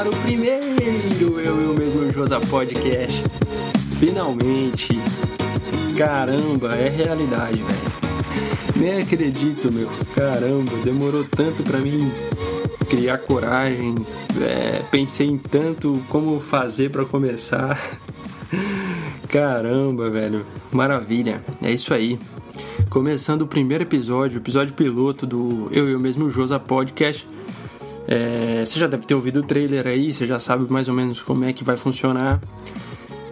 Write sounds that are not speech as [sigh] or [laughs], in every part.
Está no ar o primeiro Eu, Eu Mesmo Josa Podcast. Finalmente. Caramba, é realidade, velho. Nem acredito, meu. Caramba, demorou tanto pra mim criar coragem. É, pensei em tanto como fazer para começar. [laughs] Caramba, velho. Maravilha. É isso aí. Começando o primeiro episódio, episódio piloto do Eu e Eu Mesmo Josa Podcast. É, você já deve ter ouvido o trailer aí, você já sabe mais ou menos como é que vai funcionar.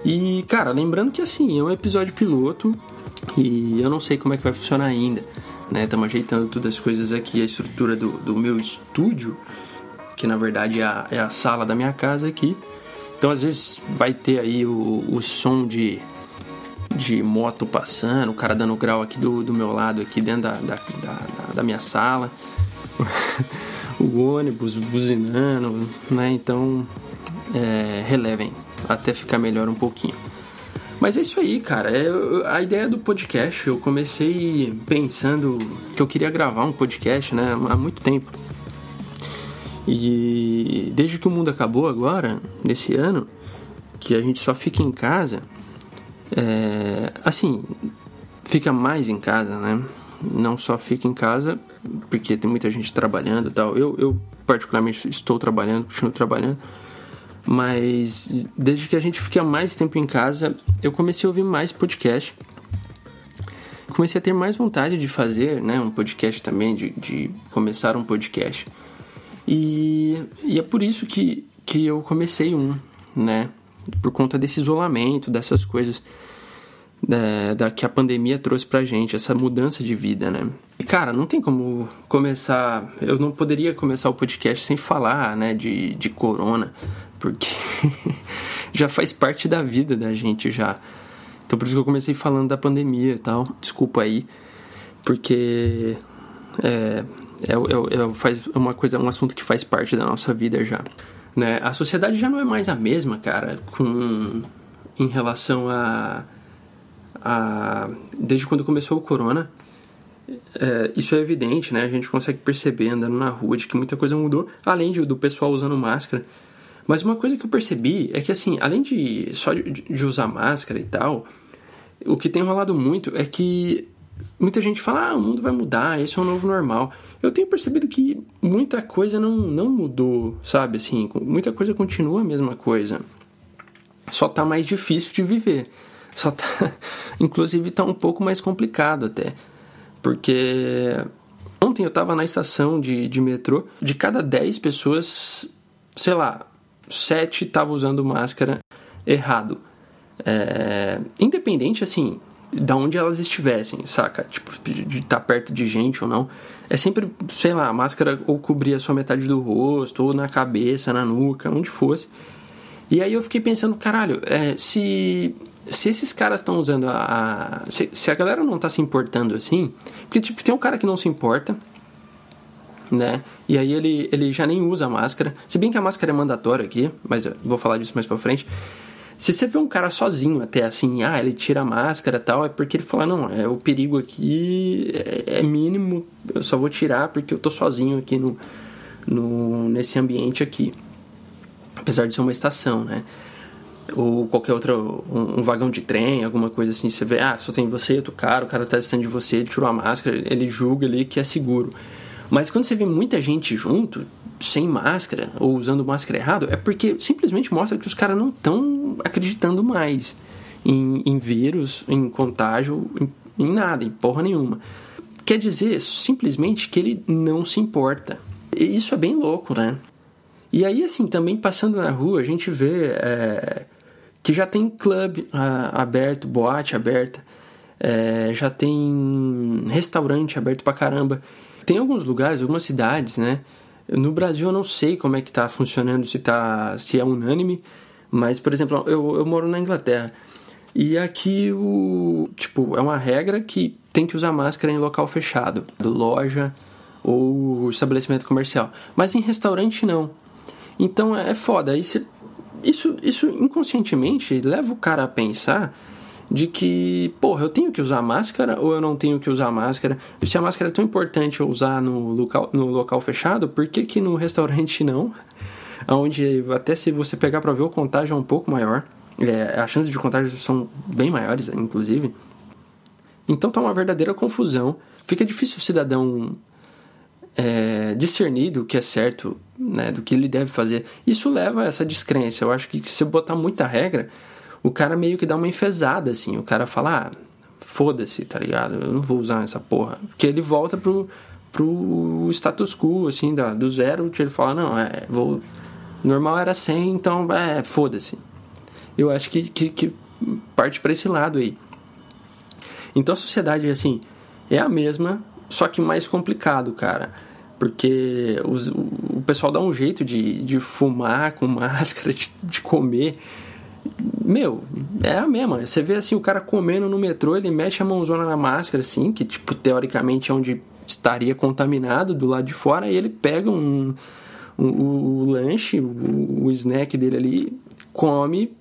E, cara, lembrando que assim, é um episódio piloto e eu não sei como é que vai funcionar ainda. Né? Estamos ajeitando todas as coisas aqui, a estrutura do, do meu estúdio, que na verdade é a, é a sala da minha casa aqui. Então às vezes vai ter aí o, o som de, de moto passando, o cara dando grau aqui do, do meu lado, aqui dentro da, da, da, da minha sala. [laughs] o ônibus buzinando, né? Então, é, relevem até ficar melhor um pouquinho. Mas é isso aí, cara. É, a ideia do podcast, eu comecei pensando que eu queria gravar um podcast, né? Há muito tempo. E desde que o mundo acabou agora, nesse ano, que a gente só fica em casa, é, assim, fica mais em casa, né? Não só fica em casa porque tem muita gente trabalhando e tal. Eu, eu particularmente estou trabalhando, continuo trabalhando. Mas desde que a gente fica mais tempo em casa, eu comecei a ouvir mais podcast. Comecei a ter mais vontade de fazer né, um podcast também, de, de começar um podcast. E, e é por isso que, que eu comecei um, né? Por conta desse isolamento, dessas coisas da, da, que a pandemia trouxe pra gente, essa mudança de vida, né? Cara, não tem como começar. Eu não poderia começar o podcast sem falar, né, de, de corona, porque [laughs] já faz parte da vida da gente já. Então por isso que eu comecei falando da pandemia e tal. Desculpa aí, porque é, é, é, é, faz uma coisa, um assunto que faz parte da nossa vida já. Né? A sociedade já não é mais a mesma, cara, com em relação a a, desde quando começou o corona, é, isso é evidente, né? A gente consegue perceber andando na rua de que muita coisa mudou, além de, do pessoal usando máscara. Mas uma coisa que eu percebi é que, assim, além de só de, de usar máscara e tal, o que tem rolado muito é que muita gente fala, ah, o mundo vai mudar, esse é o novo normal. Eu tenho percebido que muita coisa não, não mudou, sabe? Assim, muita coisa continua a mesma coisa. Só tá mais difícil de viver. Só tá, [laughs] inclusive tá um pouco mais complicado até. Porque ontem eu tava na estação de, de metrô, de cada 10 pessoas, sei lá, 7 estavam usando máscara errado. É, independente, assim, da onde elas estivessem, saca? Tipo, de estar tá perto de gente ou não. É sempre, sei lá, máscara ou cobria só metade do rosto, ou na cabeça, na nuca, onde fosse. E aí eu fiquei pensando, caralho, é, se se esses caras estão usando a. a se, se, a galera não tá se importando assim. Porque, tipo, tem um cara que não se importa, né? E aí ele, ele já nem usa a máscara. Se bem que a máscara é mandatória aqui, mas eu vou falar disso mais pra frente. Se você vê um cara sozinho até assim, ah, ele tira a máscara e tal, é porque ele fala, não, é o perigo aqui é, é mínimo, eu só vou tirar porque eu tô sozinho aqui no, no, nesse ambiente aqui. Apesar de ser uma estação, né? Ou qualquer outro, um, um, vagão de trem, alguma coisa assim, você vê, ah, só tem você, outro cara, o cara tá distante de você, ele tirou a máscara, ele julga ali que é seguro. Mas quando você vê muita gente junto, sem máscara, ou usando máscara errado, é porque simplesmente mostra que os caras não estão acreditando mais em, em vírus, em contágio, em, em nada, em porra nenhuma. Quer dizer simplesmente que ele não se importa. E isso é bem louco, né? E aí, assim, também passando na rua, a gente vê é, que já tem clube ah, aberto, boate aberta, é, já tem restaurante aberto pra caramba. Tem alguns lugares, algumas cidades, né? No Brasil eu não sei como é que tá funcionando, se, tá, se é unânime, mas, por exemplo, eu, eu moro na Inglaterra. E aqui o tipo é uma regra que tem que usar máscara em local fechado, loja ou estabelecimento comercial. Mas em restaurante não. Então é foda. Aí você isso, isso inconscientemente leva o cara a pensar de que, porra, eu tenho que usar máscara ou eu não tenho que usar máscara? Se a máscara é tão importante eu usar no local, no local fechado, por que, que no restaurante não? [laughs] onde até se você pegar para ver o contágio é um pouco maior. É, as chances de contágio são bem maiores, inclusive. Então tá uma verdadeira confusão. Fica difícil o cidadão é, discernir do que é certo, né, do que ele deve fazer. Isso leva a essa descrença. Eu acho que se botar muita regra, o cara meio que dá uma enfesada, assim. O cara fala, ah, foda-se, tá ligado? Eu não vou usar essa porra. Porque ele volta pro, pro status quo, assim, da, do zero, que ele fala, não, é, vou... Normal era 100, então, é, foda-se. Eu acho que, que, que parte para esse lado aí. Então a sociedade, assim, é a mesma, só que mais complicado, cara. Porque os, o, pessoal dá um jeito de, de fumar com [laughs] máscara, de, de comer. Meu, é a mesma. Você vê assim o cara comendo no metrô, ele mete a mãozona na máscara, assim, que tipo, teoricamente é onde estaria contaminado do lado de fora, e ele pega um, um o, o lanche, o, o snack dele ali, come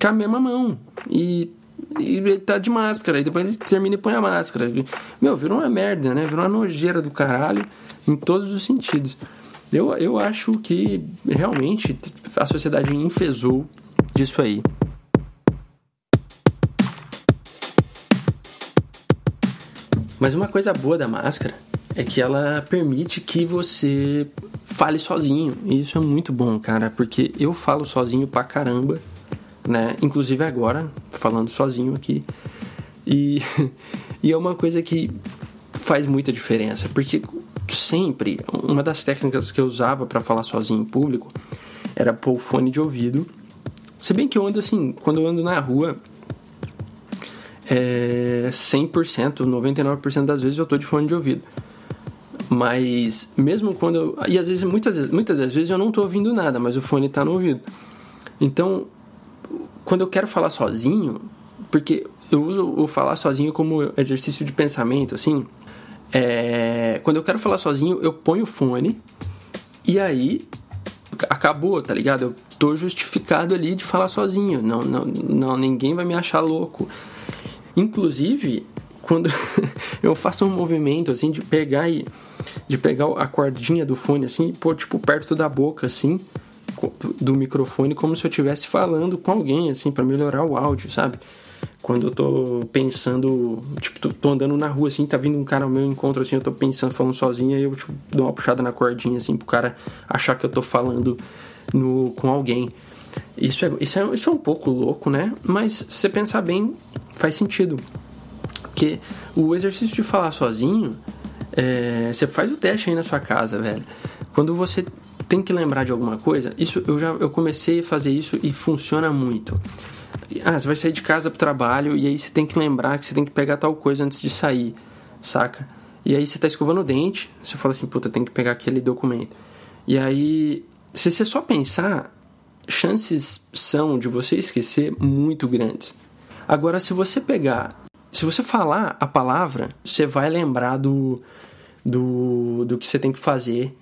com a mesma mão. E e ele tá de máscara, e depois ele termina e põe a máscara. Meu, virou uma merda, né? Virou uma nojeira do caralho em todos os sentidos. Eu, eu acho que realmente a sociedade enfesou disso aí. Mas uma coisa boa da máscara é que ela permite que você fale sozinho. E isso é muito bom, cara, porque eu falo sozinho pra caramba né? Inclusive agora, falando sozinho aqui. E, [laughs] e é uma coisa que faz muita diferença, porque sempre, uma das técnicas que eu usava para falar sozinho em público era pôr fone de ouvido. Se bem que eu ando assim, quando eu ando na rua, é 100%, 99% das vezes eu tô de fone de ouvido. Mas mesmo quando eu, e às vezes muitas muitas das vezes eu não tô ouvindo nada, mas o fone tá no ouvido. Então, quando eu quero falar sozinho, porque eu uso o falar sozinho como exercício de pensamento, assim. É, quando eu quero falar sozinho, eu ponho o fone e aí acabou, tá ligado? Eu tô justificado ali de falar sozinho. Não, não, não ninguém vai me achar louco. Inclusive, quando [laughs] eu faço um movimento assim de pegar e de pegar a cordinha do fone assim, pôr tipo perto da boca assim, do microfone como se eu estivesse falando com alguém, assim, para melhorar o áudio, sabe? Quando eu tô pensando, tipo, tô, tô, andando na rua, assim, tá vindo um cara ao meu encontro, assim, eu tô pensando, falando sozinho, aí eu, tipo, dou uma puxada na cordinha, assim, pro cara achar que eu tô falando no, com alguém. Isso é, isso, é, isso é um pouco louco, né? Mas se você pensar bem, faz sentido. Porque o exercício de falar sozinho, é, você faz o teste aí na sua casa, velho. Quando você tem que lembrar de alguma coisa. Isso eu já eu comecei a fazer isso e funciona muito. Ah, você vai sair de casa pro trabalho e aí você tem que lembrar que você tem que pegar tal coisa antes de sair, saca? E aí você tá escovando o dente, você fala assim, puta, tem que pegar aquele documento. E aí, se você só pensar, chances são de você esquecer muito grandes. Agora, se você pegar, se você falar a palavra, você vai lembrar do, do, do que você tem que fazer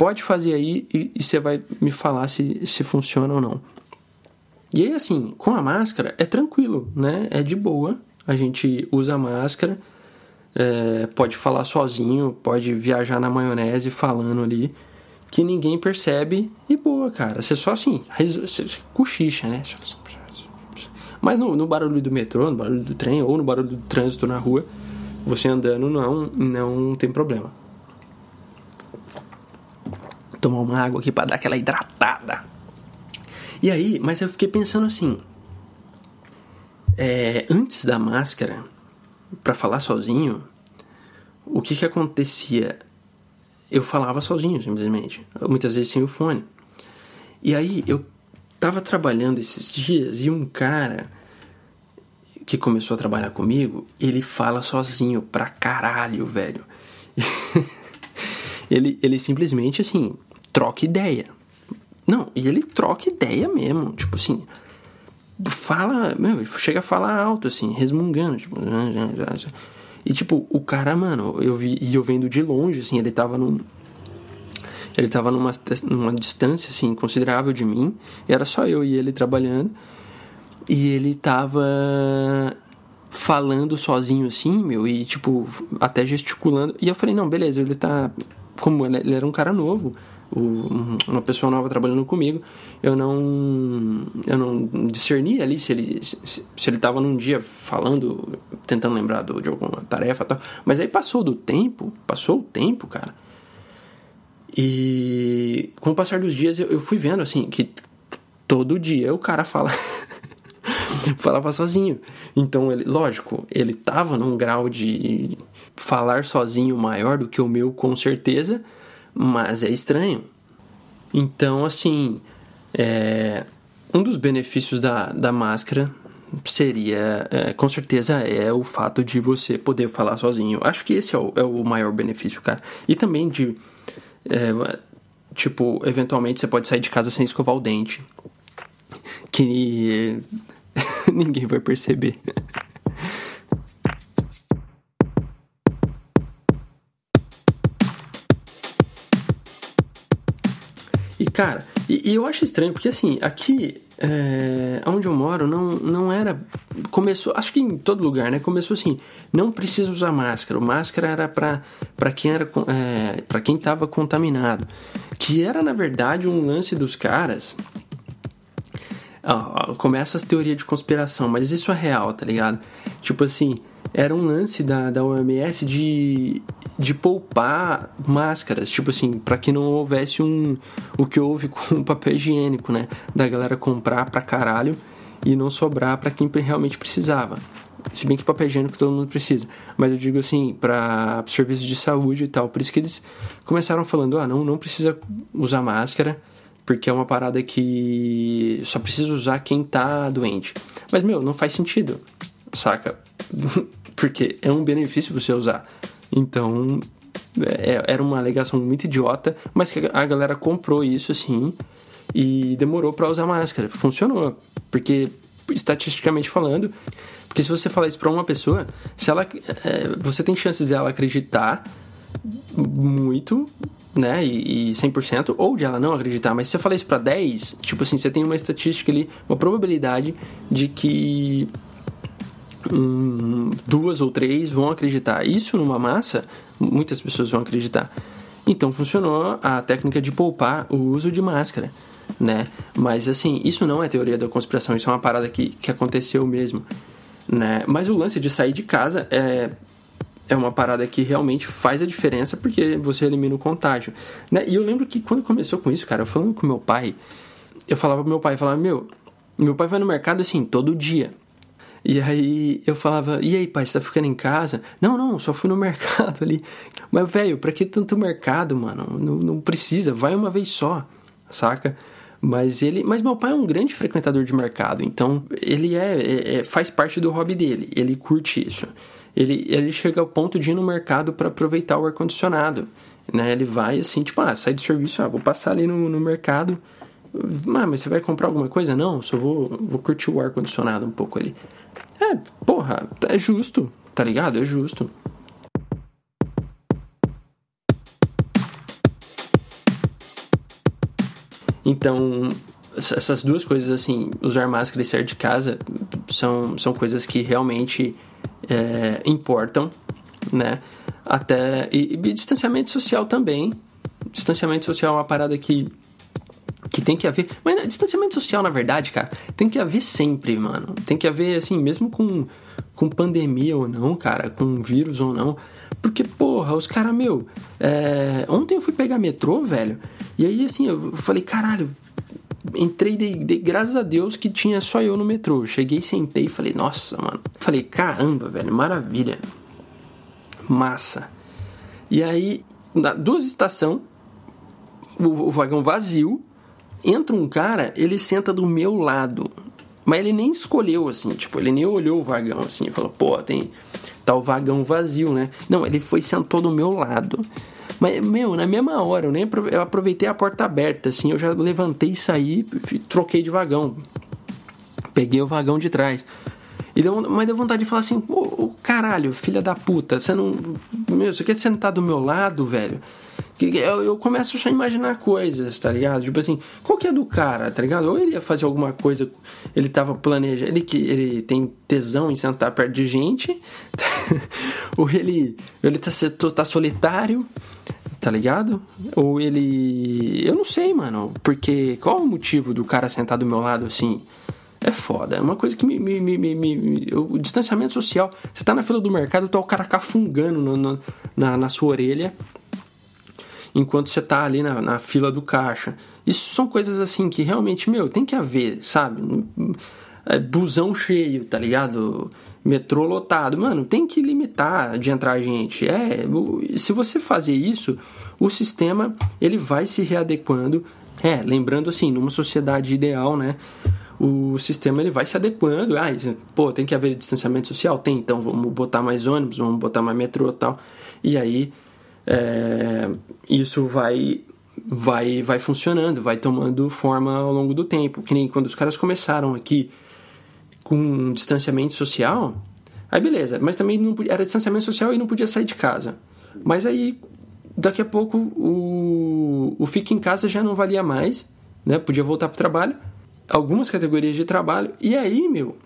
pode fazer aí e, e você vai me falar se, se funciona ou não. E aí, assim, com a máscara é tranquilo, né? É de boa. A gente usa a máscara, é, pode falar sozinho, pode viajar na maionese falando ali, que ninguém percebe e boa, cara. Você só assim, você cochicha, né? Mas no, no, barulho do metrô, no barulho do trem ou no barulho do trânsito na rua, você andando não, não tem problema tomar uma água aqui para dar aquela hidratada. E aí, mas eu fiquei pensando assim, é, antes da máscara, para falar sozinho, o que que acontecia? Eu falava sozinho, simplesmente, muitas vezes sem o fone. E aí eu tava trabalhando esses dias e um cara que começou a trabalhar comigo, ele fala sozinho pra caralho, velho. [laughs] ele, ele simplesmente assim, troca ideia. Não, e ele troca ideia mesmo, tipo assim, fala, meu, chega a falar alto, assim, resmungando, tipo, e tipo, o cara, mano, eu vi, e eu vendo de longe, assim, ele tava num, ele tava numa, numa distância, assim, considerável de mim, era só eu e ele trabalhando, e ele tava falando sozinho, assim, meu, e tipo, até gesticulando, e eu falei, não, beleza, ele tá, como ele era um cara novo, o, uma pessoa nova trabalhando comigo, eu não eu não discerni ali se ele se, se ele estava num dia falando, tentando lembrar do, de alguma tarefa tal. Mas aí passou do tempo, passou o tempo, cara. E com o passar dos dias eu, eu fui vendo assim que todo dia o cara fala [laughs] falava sozinho. Então, ele, lógico, ele tava num grau de falar sozinho maior do que o meu, com certeza, mas é estranho. Então, assim, é, um dos benefícios da, da máscara seria, é, com certeza, é o fato de você poder falar sozinho. Acho que esse é o, é o maior benefício, cara. E também de, é, tipo, eventualmente você pode sair de casa sem escovar o dente. Que [laughs] ninguém vai perceber. Cara, e, e, eu acho estranho porque assim, aqui é, onde eu moro não, não era. Começou, acho que em todo lugar, né? Começou assim: não precisa usar máscara. O máscara era para quem era é, para quem estava contaminado. Que era na verdade um lance dos caras começa as teorias de conspiração, mas isso é real, tá ligado? Tipo assim, era um lance da, da OMS de, de poupar máscaras, tipo assim, para que não houvesse um o que houve [laughs] com o papel higiênico, né? Da galera comprar pra caralho e não sobrar para quem realmente precisava. Se bem que papel higiênico todo mundo precisa, mas eu digo assim, para serviços de saúde e tal. Por isso que eles começaram falando: ah, não, não precisa usar máscara porque é uma parada que só precisa usar quem tá doente. Mas, meu, não faz sentido, saca? [laughs] porque é um benefício você usar. Então, é, era uma alegação muito idiota, mas que a galera comprou isso assim e demorou para usar máscara. Funcionou, porque estatisticamente falando, porque se você falar isso para uma pessoa, se ela, é, você tem chances dela acreditar muito né, e, e 100%, ou de ela não acreditar, mas se você falar isso para 10, tipo assim, você tem uma estatística ali, uma probabilidade de que um, duas ou três vão acreditar. Isso numa massa, muitas pessoas vão acreditar. Então funcionou a técnica de poupar o uso de máscara, né? Mas assim, isso não é teoria da conspiração, isso é uma parada que, que aconteceu mesmo, né? Mas o lance de sair de casa é é uma parada que realmente faz a diferença porque você elimina o contágio, né? E eu lembro que quando começou com isso, cara, eu falando com meu pai, eu falava pro meu pai, falava, meu, meu pai vai no mercado assim todo dia. E aí eu falava, e aí, pai, você tá ficando em casa? Não, não, só fui no mercado ali. Mas, velho, pra que tanto mercado, mano? Não, não precisa, vai uma vez só, saca? Mas ele, mas meu pai é um grande frequentador de mercado, então ele é, é, é faz parte do hobby dele, ele curte isso ele, ele chega ao ponto de ir no mercado para aproveitar o ar-condicionado. Né? Ele vai assim, tipo, ah, sai do serviço, ah, vou passar ali no, no mercado. Ah, mas você vai comprar alguma coisa? Não, só vou, vou curtir o ar-condicionado um pouco ali. É, porra, é justo, tá ligado? É justo. Então, essas duas coisas, assim, usar máscara e sair de casa, são, são coisas que realmente é, importam, né? Até e, e, distanciamento social também. Distanciamento social é uma parada que que tem que haver, mas não, distanciamento social na verdade, cara, tem que haver sempre, mano. Tem que haver assim, mesmo com com pandemia ou não, cara, com vírus ou não. Porque, porra, os caras, meu, é... ontem eu fui pegar metrô, velho, e aí assim, eu falei, caralho, entrei, dei, dei, graças a Deus que tinha só eu no metrô. Cheguei, sentei e falei, nossa, mano. Falei, caramba, velho, maravilha. Massa. E aí, duas estações, o, o vagão vazio, entra um cara, ele senta do meu lado. Mas ele nem escolheu, assim, tipo, ele nem olhou o vagão, assim, falou, pô, tem. O vagão vazio, né? Não, ele foi sentou do meu lado. Mas, meu, na mesma hora, eu nem eu aproveitei a porta aberta, assim, eu já levantei e saí, troquei de vagão. Peguei o vagão de trás. E deu, mas deu vontade de falar assim, ô, caralho, filha da puta, você não. Meu, você quer sentar do meu lado, velho? Eu, começo a imaginar coisas, tá ligado? Tipo assim, qual que é do cara, tá ligado? Ou ele ia fazer alguma coisa, ele tava planejando, ele ele tem tesão em sentar perto de gente, [laughs] ou ele, ele tá, tá solitário, Tá ligado? Ou ele. Eu não sei, mano. Porque qual o motivo do cara sentar do meu lado assim? É foda. É uma coisa que me. me, me, me, me o distanciamento social. Você tá na fila do mercado, tá o cara cafungando no, no, na, na sua orelha. Enquanto você tá ali na, na fila do caixa. Isso são coisas assim que realmente, meu, tem que haver, sabe? É, busão cheio, tá ligado? metrô lotado. Mano, tem que limitar de entrar gente. É, se você fazer isso, o sistema ele vai se readequando. É, lembrando assim, numa sociedade ideal, né? O sistema ele vai se adequando. Ah, pô, tem que haver distanciamento social? Tem, então vamos botar mais ônibus, vamos botar mais metrô e tal. E aí é, isso vai vai vai funcionando, vai tomando forma ao longo do tempo. Que nem quando os caras começaram aqui com distanciamento social, aí beleza, mas também não podia, era distanciamento social e não podia sair de casa. Mas aí, daqui a pouco, o, o fica em casa já não valia mais, né? Podia voltar para o trabalho, algumas categorias de trabalho, e aí, meu,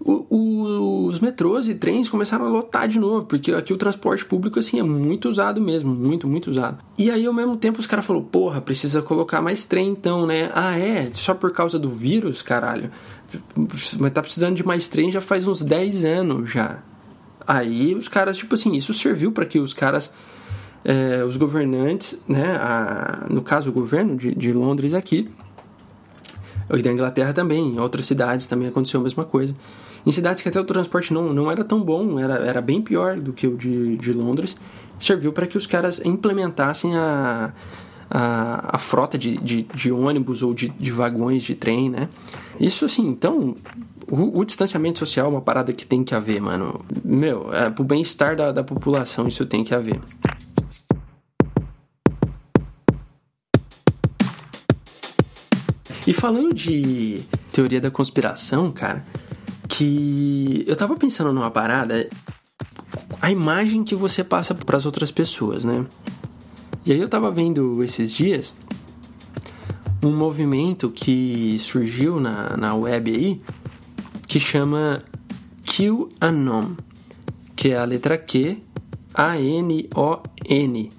o, os metrôs e trens começaram a lotar de novo, porque aqui o transporte público assim é muito usado mesmo, muito, muito usado. E aí ao mesmo tempo os caras falaram, porra, precisa colocar mais trem então, né? Ah, é? Só por causa do vírus, caralho? Mas tá precisando de mais trem já faz uns 10 anos já. Aí os caras, tipo assim, isso serviu para que os caras, é, os governantes, né? A, no caso o governo de, de Londres aqui, e da Inglaterra também, em outras cidades também aconteceu a mesma coisa. Em cidades que até o transporte não, não era tão bom, era, era bem pior do que o de, de Londres, serviu para que os caras implementassem a, a, a frota de, de, de, ônibus ou de, de vagões de trem, né? Isso assim, então, o, o, distanciamento social é uma parada que tem que haver, mano. Meu, é, pro bem-estar da, da população isso tem que haver. E falando de teoria da conspiração, cara, que eu tava pensando numa parada, a imagem que você passa para as outras pessoas, né? E aí eu tava vendo esses dias um movimento que surgiu na, na web aí que chama QAnon, que é a letra Q A N O N.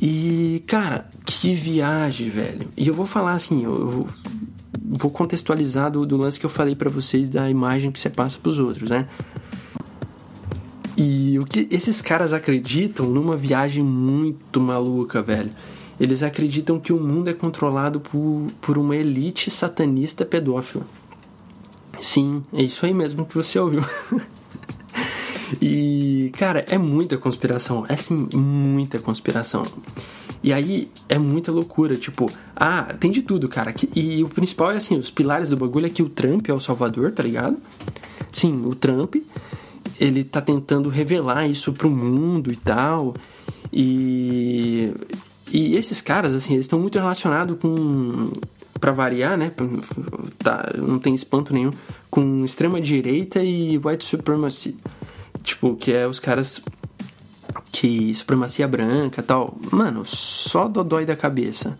E cara, que viagem, velho. E eu vou falar assim, eu vou, vou contextualizar do, do lance que eu falei para vocês da imagem que você passa pros outros, né? E o que esses caras acreditam numa viagem muito maluca, velho. Eles acreditam que o mundo é controlado por, por uma elite satanista pedófila. Sim, é isso aí mesmo que você ouviu. [laughs] e, cara, é muita conspiração. É sim, muita conspiração. E aí é muita loucura, tipo, ah, tem de tudo, cara. E o principal é assim, os pilares do bagulho é que o Trump é o salvador, tá ligado? Sim, o Trump ele tá tentando revelar isso pro mundo e tal. E, e esses caras, assim, eles estão muito relacionados com. para variar, né? Tá, não tem espanto nenhum. Com extrema-direita e white supremacy. Tipo, que é os caras que supremacia branca tal. Mano, só dodói da cabeça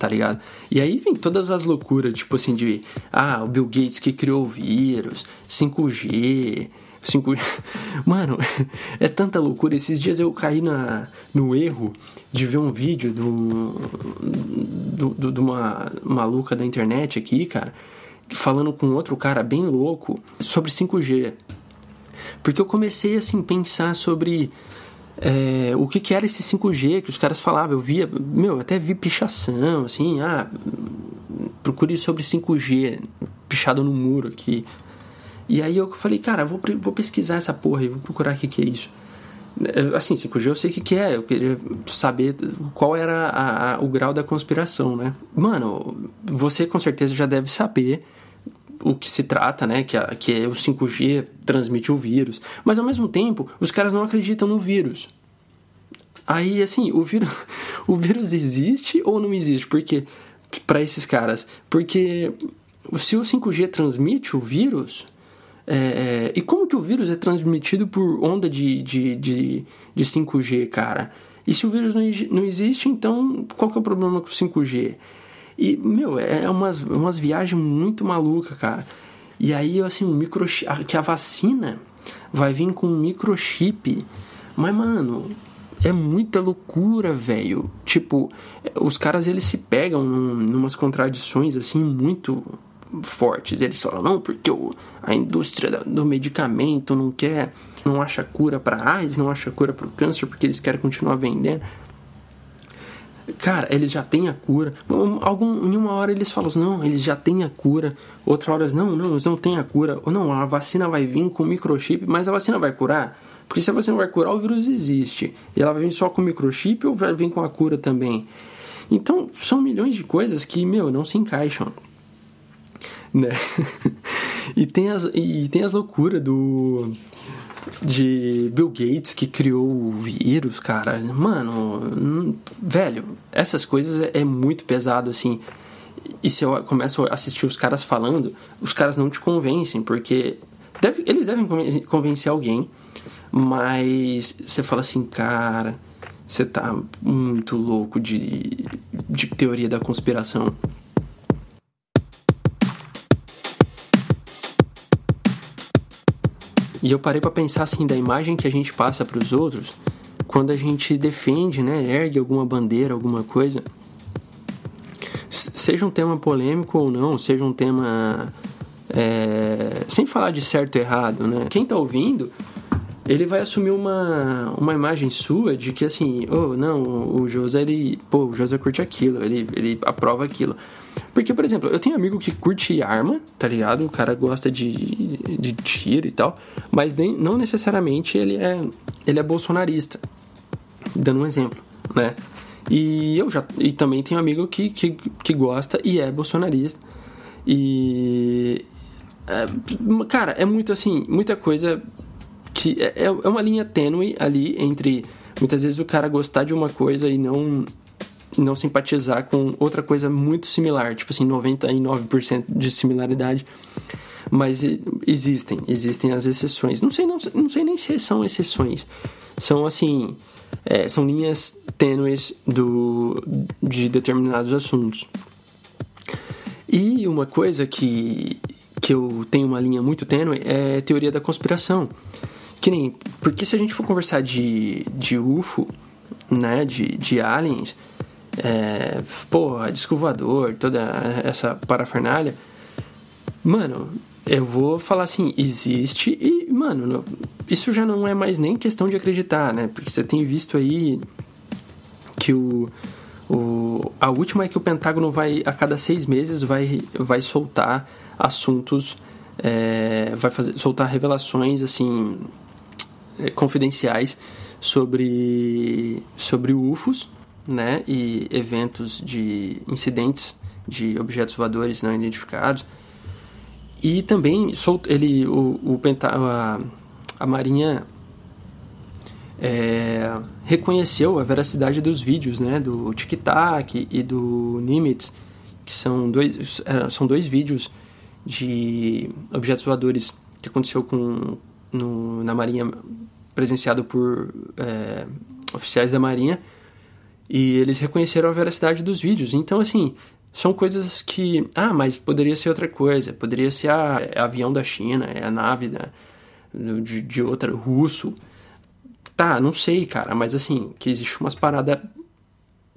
tá ligado? E aí vem todas as loucuras, tipo assim, de ah, o Bill Gates que criou o vírus, 5G, 5 [laughs] Mano, [laughs] é tanta loucura. Esses dias eu caí na, no erro de ver um vídeo do, do, de uma maluca da internet aqui, cara, falando com outro cara bem louco sobre 5G. Porque eu comecei assim pensar sobre é, o que, que era esse 5G que os caras falavam. Eu via, meu, até vi pichação, assim, ah, procure sobre 5G, pichado no muro aqui. E aí eu falei, cara, vou, vou pesquisar essa porra e vou procurar o que, que é isso. É, assim, 5G eu sei o que, que é, eu queria saber qual era a, a, o grau da conspiração, né? Mano, você com certeza já deve saber o que se trata, né? Que, a, que o 5G transmite o vírus. Mas ao mesmo tempo, os caras não acreditam no vírus. Aí, assim, o vírus, [laughs] o vírus existe ou não existe? Porque, para esses caras, porque se o 5G transmite o vírus, é, é, e como que o vírus é transmitido por onda de, de, de, de 5G, cara? E se o vírus não, não existe, então qual que é o problema com o 5G? E, meu, é umas, umas viagens muito malucas, cara. E aí, assim, um microchip, que a vacina vai vir com um microchip. Mas, mano, é muita loucura, velho. Tipo, os caras eles se pegam num, numas contradições assim muito fortes. Eles falam, não, porque o, a indústria do medicamento não quer, não acha cura para AIDS, não acha cura para o câncer, porque eles querem continuar vendendo. Cara, eles já têm a cura. Algum, em uma hora eles falam, não, eles já têm a cura. Outra hora, não, não, eles não têm a cura. Ou não, a vacina vai vir com microchip, mas a vacina vai curar? Porque se a vacina vai curar, o vírus existe. E ela vai vir só com microchip ou vai vir com a cura também? Então, são milhões de coisas que, meu, não se encaixam. Né? [laughs] e, tem as, e tem as loucuras do de Bill Gates que criou o vírus, cara. Mano, velho, essas coisas é, é muito pesado assim. E se eu começo a assistir os caras falando, os caras não te convencem, porque deve, eles devem convencer alguém, mas você fala assim, cara, você tá muito louco de, de teoria da conspiração. E eu parei para pensar assim da imagem que a gente passa para os outros quando a gente defende, né, ergue alguma bandeira, alguma coisa. Seja um tema polêmico ou não, seja um tema é, sem falar de certo e errado, né? Quem tá ouvindo, ele vai assumir uma, uma imagem sua de que assim, oh, não, o José, ele, pô, o José curte aquilo, ele, ele aprova aquilo. Porque, por exemplo, eu tenho amigo que curte arma, tá ligado? O cara gosta de, de tiro e tal, mas nem, não necessariamente ele é, ele é bolsonarista. Dando um exemplo, né? E eu já e também tenho amigo que, que, que gosta e é bolsonarista. E. É, cara, é muito assim, muita coisa que. É, é uma linha tênue ali entre muitas vezes o cara gostar de uma coisa e não não simpatizar com outra coisa muito similar, tipo assim, 99% de similaridade. Mas existem, existem as exceções. Não sei, não, não sei nem se são exceções. São assim, é, são linhas tênues do, de determinados assuntos. E uma coisa que, que eu tenho uma linha muito tênue é teoria da conspiração. Que nem, porque se a gente for conversar de, de UFO, né, de, de aliens, é, porra, disco voador, toda essa parafernália. Mano, eu vou falar assim, existe e, mano, isso já não é mais nem questão de acreditar, né? Porque você tem visto aí que o, o a última é que o Pentágono vai, a cada seis meses, vai, vai soltar assuntos, é, vai fazer, soltar revelações, assim, é, confidenciais sobre, sobre UFOs, né, e eventos de incidentes de objetos voadores não identificados. E também ele, o, o a, a Marinha é, reconheceu a veracidade dos vídeos né, do Tic Tac e do Nimitz, que são dois, é, são dois vídeos de objetos voadores que aconteceu com, no, na Marinha, presenciado por é, oficiais da Marinha, e eles reconheceram a veracidade dos vídeos. Então, assim, são coisas que. Ah, mas poderia ser outra coisa. Poderia ser a, é avião da China, é a nave de, de outra. russo. Tá, não sei, cara, mas assim, que existe umas paradas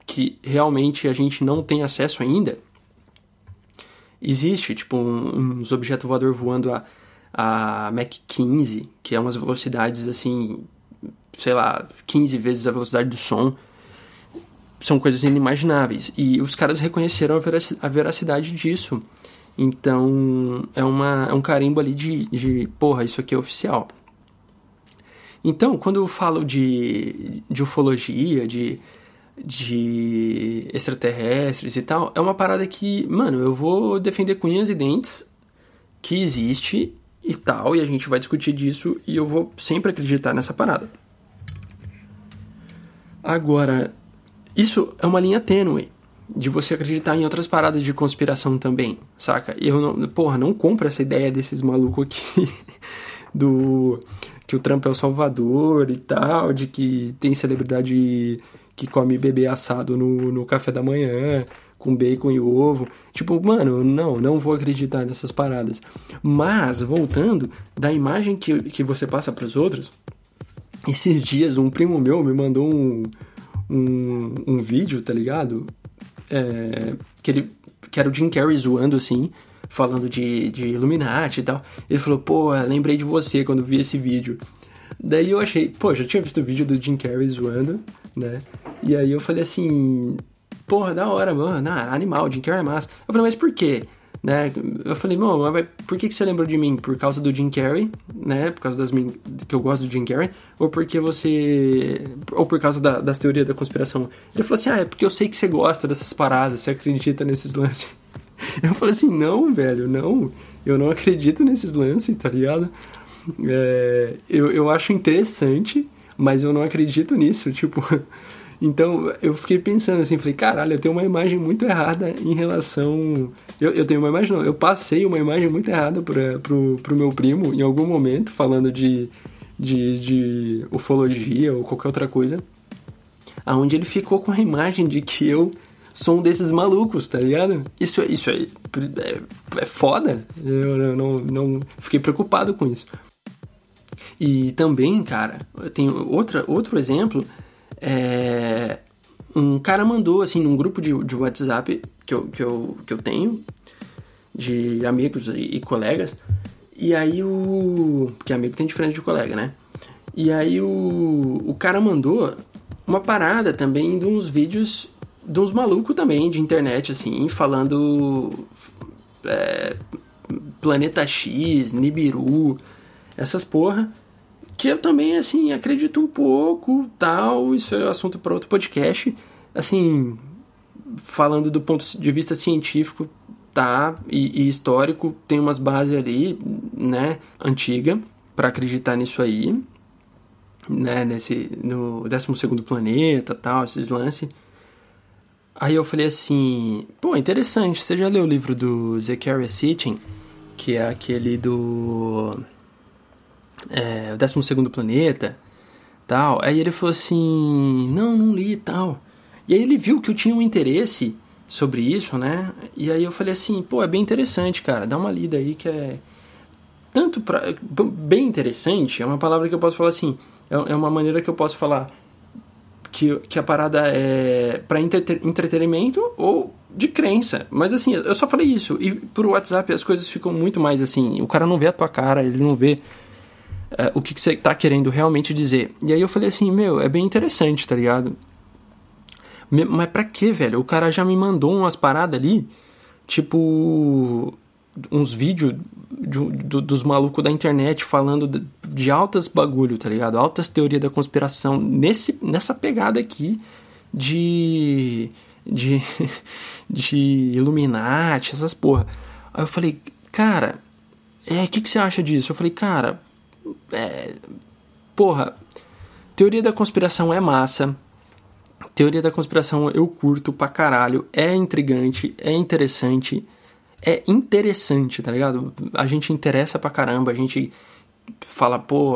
que realmente a gente não tem acesso ainda. Existe, tipo, um, uns objetos voadores voando a, a Mach 15, que é umas velocidades assim, sei lá, 15 vezes a velocidade do som são coisas inimagináveis. E os caras reconheceram a veracidade disso. Então, é, uma, é um carimbo ali de, de, porra, isso aqui é oficial. Então, quando eu falo de, de ufologia, de, de extraterrestres e tal, é uma parada que, mano, eu vou defender com unhas e dentes que existe e tal, e a gente vai discutir disso e eu vou sempre acreditar nessa parada. Agora, isso é uma linha tênue de você acreditar em outras paradas de conspiração também, saca? Eu não, porra, não compro essa ideia desses malucos aqui [laughs] do que o Trump é o salvador e tal, de que tem celebridade que come bebê assado no, no café da manhã, com bacon e ovo. Tipo, mano, não, não vou acreditar nessas paradas. Mas, voltando, da imagem que, que você passa para os outros, esses dias um primo meu me mandou um, um, um vídeo, tá ligado? É, que, ele, que era o Jim Carrey zoando assim, falando de, de Illuminati e tal. Ele falou, pô, lembrei de você quando vi esse vídeo. Daí eu achei, pô, já tinha visto o vídeo do Jim Carrey zoando, né? E aí eu falei assim, porra, da hora, mano, animal, Jim Carrey é massa. Eu falei, mas por quê? Né? Eu falei, mano, mas por que, que você lembrou de mim? Por causa do Jim Carrey, né? Por causa das que eu gosto do Jim Carrey? Ou porque você... Ou por causa da, das teorias da conspiração? Ele falou assim, ah, é porque eu sei que você gosta dessas paradas, você acredita nesses lances. [laughs] Eu falei assim, não, velho, não. Eu não acredito nesses lances, tá ligado? É, eu, eu acho interessante, mas eu não acredito nisso, tipo... [laughs] Então eu fiquei pensando assim, falei, caralho, eu tenho uma imagem muito errada em relação. Eu, eu tenho uma imagem, não, eu passei uma imagem muito errada pra, pro, pro meu primo em algum momento, falando de, de, de ufologia ou qualquer outra coisa, aonde ele ficou com a imagem de que eu sou um desses malucos, tá ligado? Isso, isso é, é, é foda. Eu, eu não, não fiquei preocupado com isso. E também, cara, tem outra, outro exemplo é, um cara mandou, assim, num grupo de, de WhatsApp que eu, que, eu, que eu tenho, de amigos e, e colegas, e aí o. Porque amigo tem diferente de colega, né? E aí o, o cara mandou uma parada também de uns vídeos de uns malucos também de internet, assim, falando. É, Planeta X, Nibiru, essas porra que eu também, assim, acredito um pouco, tal, isso é assunto para outro podcast, assim, falando do ponto de vista científico, tá, e, e histórico, tem umas bases ali, né, antiga, para acreditar nisso aí, né, nesse, no 12 planeta, tal, esses lances. Aí eu falei assim, pô, interessante, você já leu o livro do Zechariah Sitchin, que é aquele do é, o 12 planeta, tal. Aí ele falou assim: Não, não li tal. E aí ele viu que eu tinha um interesse sobre isso, né? E aí eu falei assim: Pô, é bem interessante, cara, dá uma lida aí que é. Tanto pra. Bem interessante, é uma palavra que eu posso falar assim, é, é uma maneira que eu posso falar que, que a parada é para entretenimento ou de crença. Mas assim, eu só falei isso. E por WhatsApp as coisas ficam muito mais assim. O cara não vê a tua cara, ele não vê é, o que, que você tá querendo realmente dizer. E aí eu falei assim, meu, é bem interessante, tá ligado? Mas pra que, velho? O cara já me mandou umas paradas ali, tipo, uns vídeos do, dos malucos da internet falando de, de, altas bagulho, tá ligado? Altas teorias da conspiração nesse, nessa pegada aqui de. de. [laughs] de Illuminati, essas porra. Aí eu falei, cara, é, o que, que você acha disso? Eu falei, cara, é, porra, teoria da conspiração é massa. Teoria da conspiração eu curto pra caralho. É intrigante, é interessante. É interessante, tá ligado? A gente interessa pra caramba, a gente fala, pô,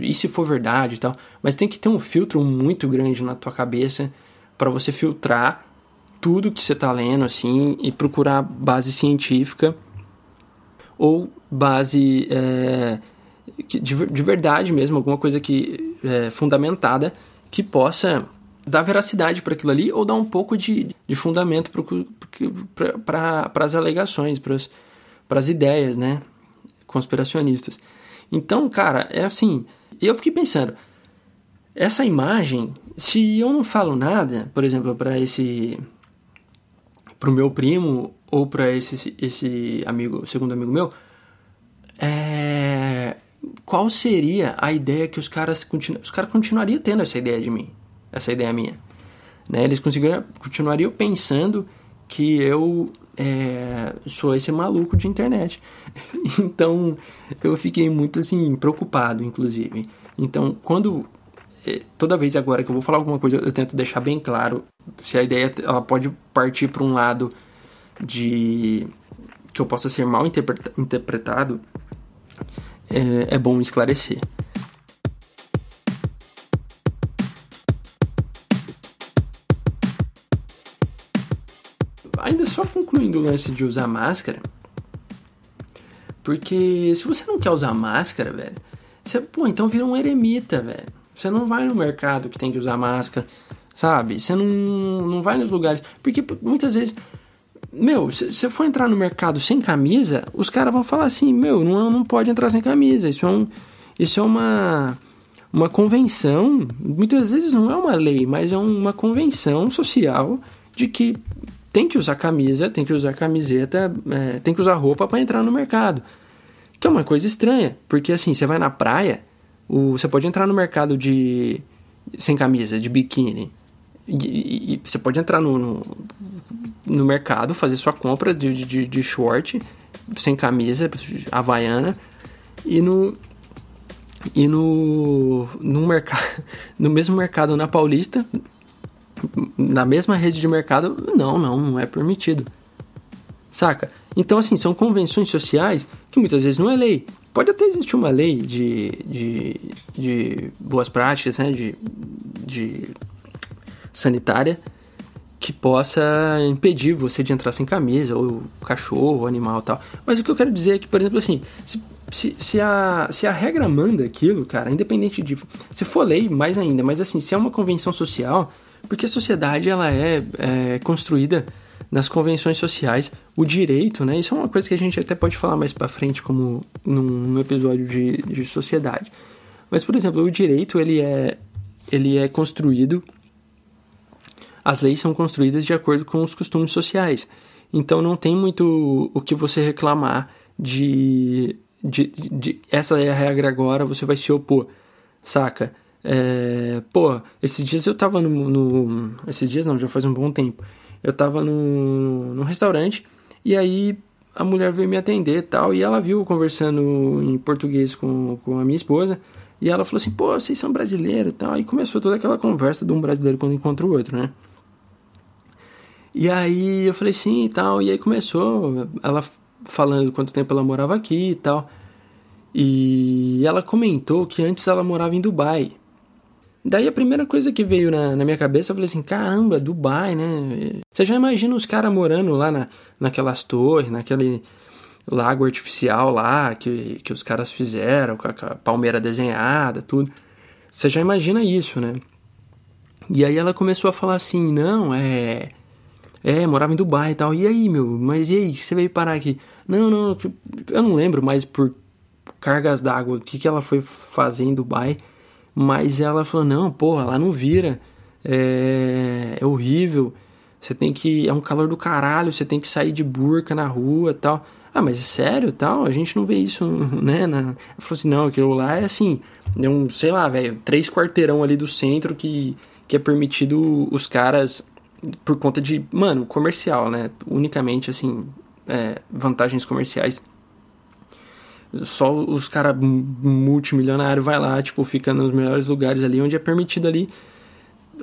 e se for verdade e tal. Mas tem que ter um filtro muito grande na tua cabeça para você filtrar tudo que você tá lendo, assim, e procurar base científica ou base. É, de, de verdade mesmo, alguma coisa que é, fundamentada que possa dar veracidade para aquilo ali ou dar um pouco de, de fundamento para as alegações, para as ideias, né, conspiracionistas. Então, cara, é assim, eu fiquei pensando, essa imagem, se eu não falo nada, por exemplo, para esse para o meu primo ou para esse esse amigo, segundo amigo meu, é, qual seria a ideia que os caras continu... os caras continuariam tendo essa ideia de mim, essa ideia minha, né? Eles continuariam pensando que eu é, sou esse maluco de internet. [laughs] então eu fiquei muito assim preocupado, inclusive. Então quando é, toda vez agora que eu vou falar alguma coisa eu tento deixar bem claro se a ideia ela pode partir para um lado de que eu possa ser mal interpretado é, é bom esclarecer. Ainda só concluindo o lance de usar máscara, porque se você não quer usar máscara, velho, você, pô, então vira um eremita, velho. Você não vai no mercado que tem que usar máscara, sabe? Você não, não vai nos lugares. Porque muitas vezes. Meu, se você for entrar no mercado sem camisa, os caras vão falar assim: Meu, não, não pode entrar sem camisa. Isso é, um, isso é uma, uma convenção. Muitas vezes não é uma lei, mas é uma convenção social de que tem que usar camisa, tem que usar camiseta, é, tem que usar roupa para entrar no mercado. Que é uma coisa estranha, porque assim, você vai na praia, o, você pode entrar no mercado de sem camisa, de biquíni. E, e, e você pode entrar no, no, no, mercado, fazer sua compra de, de, de short, sem camisa, havaiana, e no, e no, no, mercado, [laughs] no mesmo mercado na Paulista, na mesma rede de mercado, não, não, não é permitido. Saca? Então, assim, são convenções sociais que muitas vezes não é lei. Pode até existir uma lei de, de, de boas práticas, né? De, de sanitária que possa impedir você de entrar sem camisa, ou cachorro, animal tal. Mas o que eu quero dizer é que, por exemplo, assim, se, se, se, a, se a regra manda aquilo, cara, independente de. Se for lei, mais ainda, mas assim, se é uma convenção social, porque a sociedade ela é, é construída nas convenções sociais, o direito, né? Isso é uma coisa que a gente até pode falar mais para frente, como num, num episódio de, de sociedade. Mas, por exemplo, o direito ele é, ele é construído, as leis são construídas de acordo com os costumes sociais. Então não tem muito o que você reclamar de, de, de essa é a regra agora, você vai se opor, saca? É, pô, esses dias eu tava no, no. Esses dias não, já faz um bom tempo eu tava num, num restaurante e aí a mulher veio me atender e tal, e ela viu conversando em português com, com a minha esposa, e ela falou assim, pô, vocês são brasileiros e tal, aí começou toda aquela conversa de um brasileiro quando encontra o outro, né? E aí eu falei sim e tal, e aí começou ela falando quanto tempo ela morava aqui e tal, e ela comentou que antes ela morava em Dubai, Daí a primeira coisa que veio na, na, minha cabeça, eu falei assim, caramba, Dubai, né? Você já imagina os caras morando lá na, naquelas torres, naquele lago artificial lá que, que os caras fizeram, com a, com a palmeira desenhada, tudo. Você já imagina isso, né? E aí ela começou a falar assim, não, é... É, morava em Dubai e tal. E aí, meu, mas e aí, que você veio parar aqui? Não, não, eu não lembro mais por cargas d'água, o que, que ela foi fazer em Dubai mas ela falou: não, porra, lá não vira. É, é horrível. Você tem que. É um calor do caralho, você tem que sair de burca na rua tal. Ah, mas é sério tal? A gente não vê isso, [laughs] né? Na... Ela falou assim: não, aquilo lá é assim. É um, sei lá, velho, três quarteirão ali do centro que, que é permitido os caras por conta de, mano, comercial, né? Unicamente, assim, é, vantagens comerciais só os caras multimilionários vai lá, tipo, fica nos melhores lugares ali, onde é permitido ali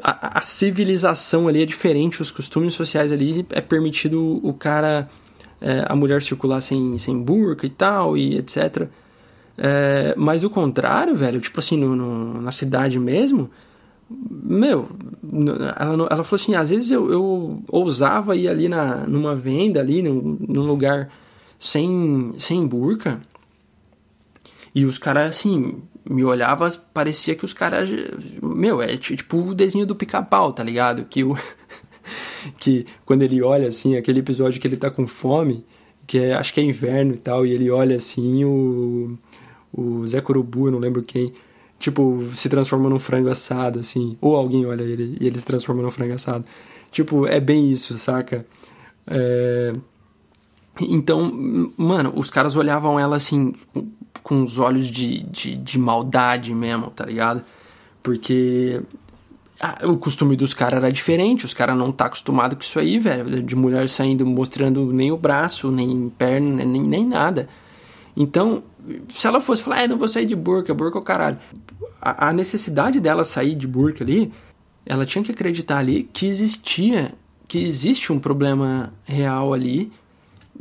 a, a, civilização ali é diferente, os costumes sociais ali é permitido o cara, é, a mulher circular sem, sem burca e tal, e etc. É, mas o contrário, velho, tipo assim, no, no, na cidade mesmo, meu, ela, ela falou assim, às vezes eu, eu ousava ir ali na, numa venda ali, num, num lugar sem, sem burca, e os caras, assim, me olhava, parecia que os caras. Meu, é tipo o desenho do pica-pau, tá ligado? Que o. [laughs] que quando ele olha assim, aquele episódio que ele tá com fome, que é, acho que é inverno e tal, e ele olha assim, o. O Zé Corubu, não lembro quem, tipo, se transforma num frango assado, assim. Ou alguém olha ele e ele se transforma num frango assado. Tipo, é bem isso, saca? É. Então, mano, os caras olhavam ela assim, com os olhos de, de, de maldade mesmo, tá ligado? Porque o costume dos caras era diferente, os caras não tá acostumado com isso aí, velho, de mulher saindo mostrando nem o braço, nem perna, nem, nem nada. Então, se ela fosse falar, ah, não vou sair de burca, burca é o caralho. A, necessidade dela sair de burca ali, ela tinha que acreditar ali que existia, que existe um problema real ali,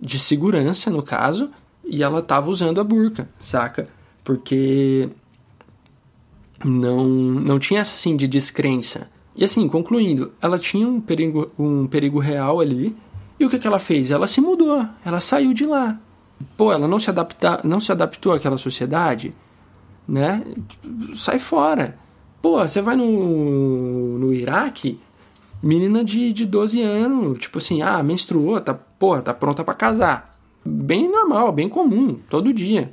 de segurança no caso, e ela tava usando a burca, saca? Porque não não tinha essa assim de descrença. E assim, concluindo, ela tinha um perigo, um perigo real ali. E o que, que ela fez? Ela se mudou, ela saiu de lá. Pô, ela não se adapta, não se adaptou àquela sociedade, né? Sai fora. Pô, você vai no, no Iraque, menina de, de 12 anos, tipo assim, ah, menstruou, tá, porra, tá pronta para casar. Bem normal, bem comum, todo dia.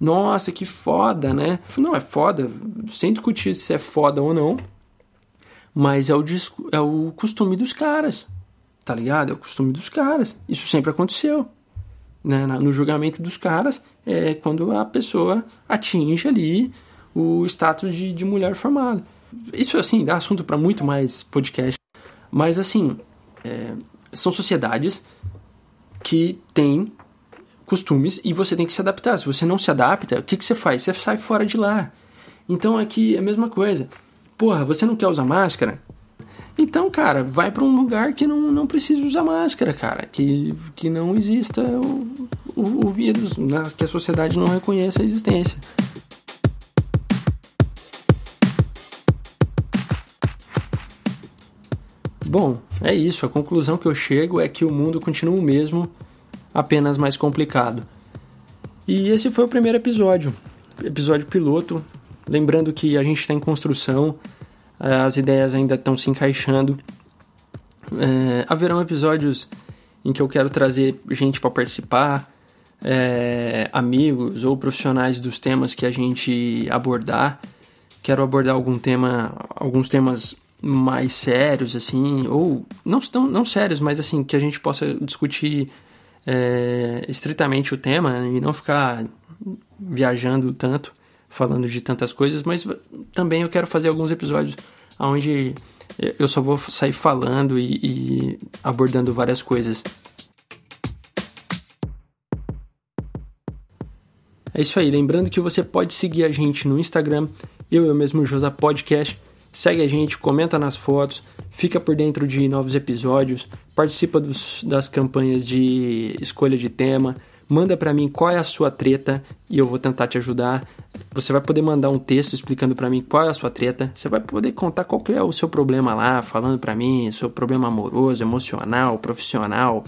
Nossa, que foda, né? Não, é foda, sem discutir se é foda ou não, mas é o, é o costume dos caras, tá ligado? É o costume dos caras. Isso sempre aconteceu. Né? No julgamento dos caras, é quando a pessoa atinge ali o status de, de mulher formada. Isso, assim, dá assunto para muito mais podcast. Mas, assim, é, são sociedades que têm costumes e você tem que se adaptar. Se você não se adapta, o que, que você faz? Você sai fora de lá. Então, aqui é a mesma coisa. Porra, você não quer usar máscara? Então, cara, vai para um lugar que não, não precisa usar máscara, cara. Que, que não exista o, o, o vírus, né? que a sociedade não reconheça a existência. Bom, é isso. A conclusão que eu chego é que o mundo continua o mesmo, apenas mais complicado. E esse foi o primeiro episódio, episódio piloto. Lembrando que a gente está em construção, as ideias ainda estão se encaixando. É, haverão episódios em que eu quero trazer gente para participar, é, amigos ou profissionais dos temas que a gente abordar. Quero abordar algum tema, alguns temas mais sérios, assim, ou não, tão, não sérios, mas assim, que a gente possa discutir é, estritamente o tema e não ficar viajando tanto falando de tantas coisas, mas também eu quero fazer alguns episódios onde eu só vou sair falando e, e abordando várias coisas. É isso aí, lembrando que você pode seguir a gente no Instagram, eu, eu mesmo, Josa Podcast. Segue a gente, comenta nas fotos, fica por dentro de novos episódios, participa dos, das campanhas de escolha de tema, Manda para mim qual é a sua treta e eu vou tentar te ajudar. Você vai poder mandar um texto explicando para mim qual é a sua treta. Você vai poder contar qual é o seu problema lá, falando para mim, seu problema amoroso, emocional, profissional,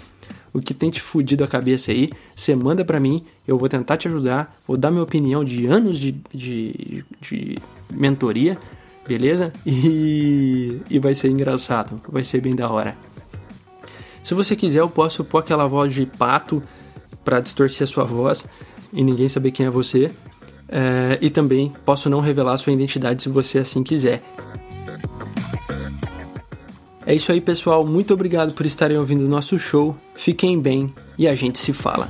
o que tem te fudido a cabeça aí. Você manda para mim, eu vou tentar te ajudar, vou dar minha opinião de anos de, de, de mentoria, beleza? [laughs] E, e vai ser engraçado, vai ser bem da hora. Se você quiser, eu posso pôr aquela voz de pato para distorcer a sua voz e ninguém saber quem é você. É, e também posso não revelar sua identidade se você assim quiser. É isso aí, pessoal. Muito obrigado por estarem ouvindo o nosso show. Fiquem bem e a gente se fala.